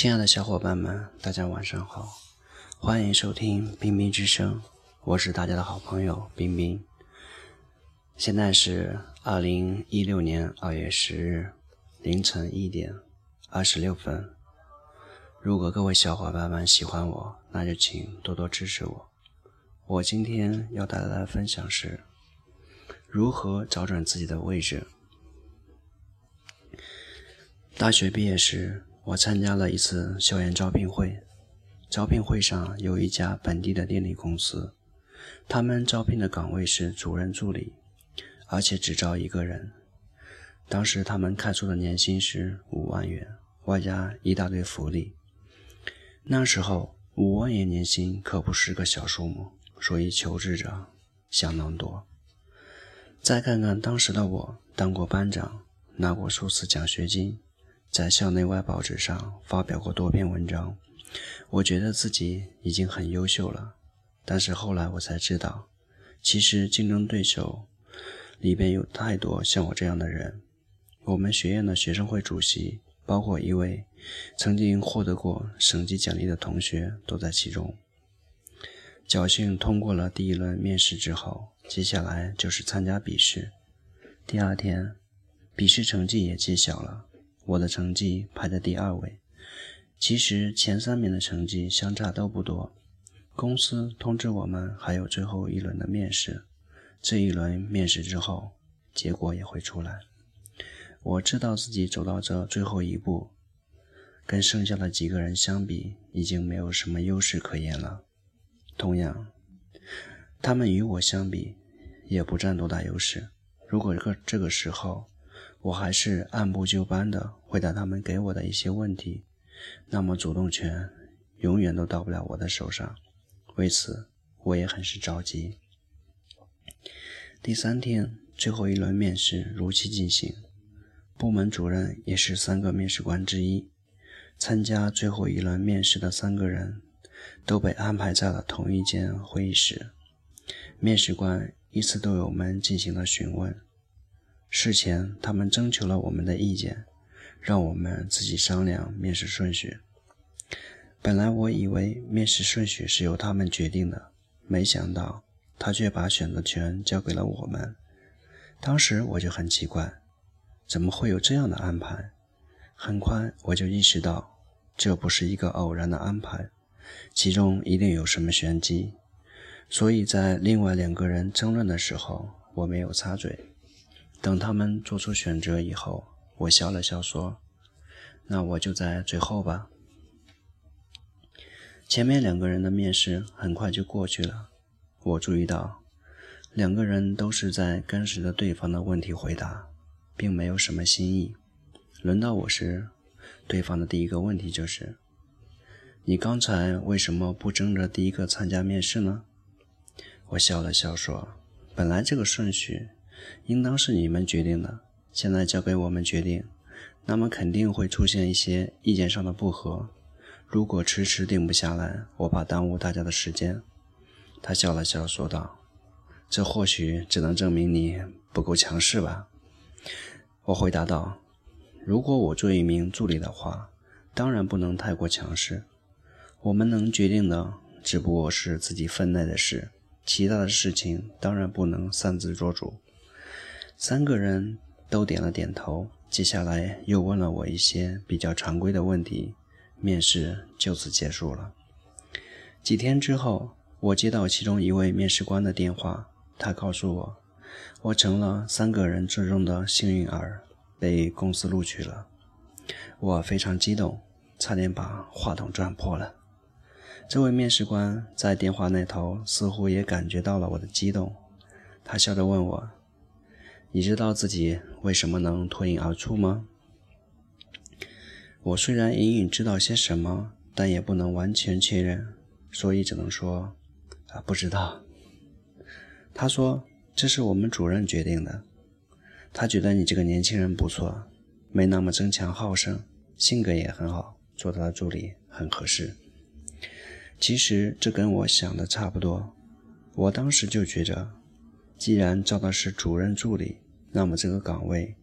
亲爱的小伙伴们，大家晚上好，欢迎收听冰冰之声，我是大家的好朋友冰冰。现在是二零一六年二月十日凌晨一点二十六分。如果各位小伙伴们喜欢我，那就请多多支持我。我今天要带来的分享是如何找准自己的位置。大学毕业时。我参加了一次校园招聘会，招聘会上有一家本地的电力公司，他们招聘的岗位是主任助理，而且只招一个人。当时他们开出的年薪是五万元，外加一大堆福利。那时候五万元年薪可不是个小数目，所以求职者相当多。再看看当时的我，当过班长，拿过数次奖学金。在校内外报纸上发表过多篇文章，我觉得自己已经很优秀了。但是后来我才知道，其实竞争对手里边有太多像我这样的人。我们学院的学生会主席，包括一位曾经获得过省级奖励的同学，都在其中。侥幸通过了第一轮面试之后，接下来就是参加笔试。第二天，笔试成绩也揭晓了。我的成绩排在第二位，其实前三名的成绩相差都不多。公司通知我们还有最后一轮的面试，这一轮面试之后，结果也会出来。我知道自己走到这最后一步，跟剩下的几个人相比，已经没有什么优势可言了。同样，他们与我相比，也不占多大优势。如果这个这个时候，我还是按部就班的回答他们给我的一些问题，那么主动权永远都到不了我的手上。为此，我也很是着急。第三天，最后一轮面试如期进行，部门主任也是三个面试官之一。参加最后一轮面试的三个人都被安排在了同一间会议室，面试官依次对我们进行了询问。事前，他们征求了我们的意见，让我们自己商量面试顺序。本来我以为面试顺序是由他们决定的，没想到他却把选择权交给了我们。当时我就很奇怪，怎么会有这样的安排？很快我就意识到，这不是一个偶然的安排，其中一定有什么玄机。所以在另外两个人争论的时候，我没有插嘴。等他们做出选择以后，我笑了笑说：“那我就在最后吧。”前面两个人的面试很快就过去了。我注意到，两个人都是在跟随着对方的问题回答，并没有什么新意。轮到我时，对方的第一个问题就是：“你刚才为什么不争着第一个参加面试呢？”我笑了笑说：“本来这个顺序……”应当是你们决定的，现在交给我们决定，那么肯定会出现一些意见上的不合。如果迟迟定不下来，我怕耽误大家的时间。他笑了笑说道：“这或许只能证明你不够强势吧。”我回答道：“如果我做一名助理的话，当然不能太过强势。我们能决定的只不过是自己分内的事，其他的事情当然不能擅自做主。”三个人都点了点头，接下来又问了我一些比较常规的问题，面试就此结束了。几天之后，我接到其中一位面试官的电话，他告诉我，我成了三个人之中的幸运儿，被公司录取了。我非常激动，差点把话筒撞破了。这位面试官在电话那头似乎也感觉到了我的激动，他笑着问我。你知道自己为什么能脱颖而出吗？我虽然隐隐知道些什么，但也不能完全确认，所以只能说啊，不知道。他说：“这是我们主任决定的，他觉得你这个年轻人不错，没那么争强好胜，性格也很好，做他的助理很合适。”其实这跟我想的差不多，我当时就觉着。既然招的是主任助理，那么这个岗位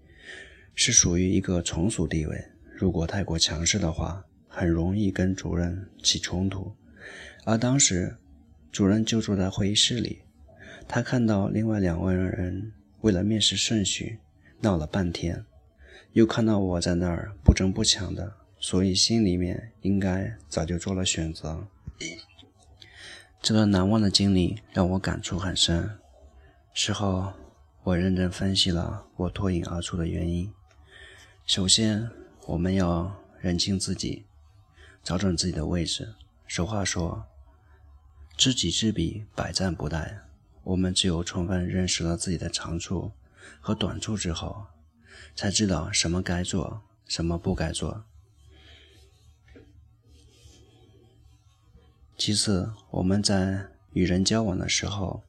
是属于一个从属地位。如果太过强势的话，很容易跟主任起冲突，而当时主任就坐在会议室里，他看到另外两位人为了面试顺序闹了半天，又看到我在那儿不争不抢的，所以心里面应该早就做了选择。这段难忘的经历让我感触很深。事后，我认真分析了我脱颖而出的原因。首先，我们要认清自己，找准自己的位置。俗话说：“知己知彼，百战不殆。”我们只有充分认识了自己的长处和短处之后，才知道什么该做，什么不该做。其次，我们在与人交往的时候，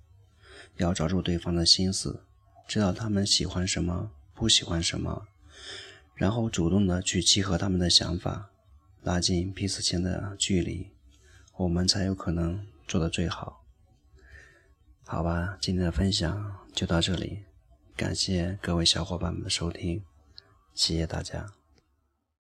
要抓住对方的心思，知道他们喜欢什么，不喜欢什么。然后主动的去契合他们的想法，拉近彼此间的距离，我们才有可能做得最好。好吧，今天的分享就到这里，感谢各位小伙伴们的收听，谢谢大家。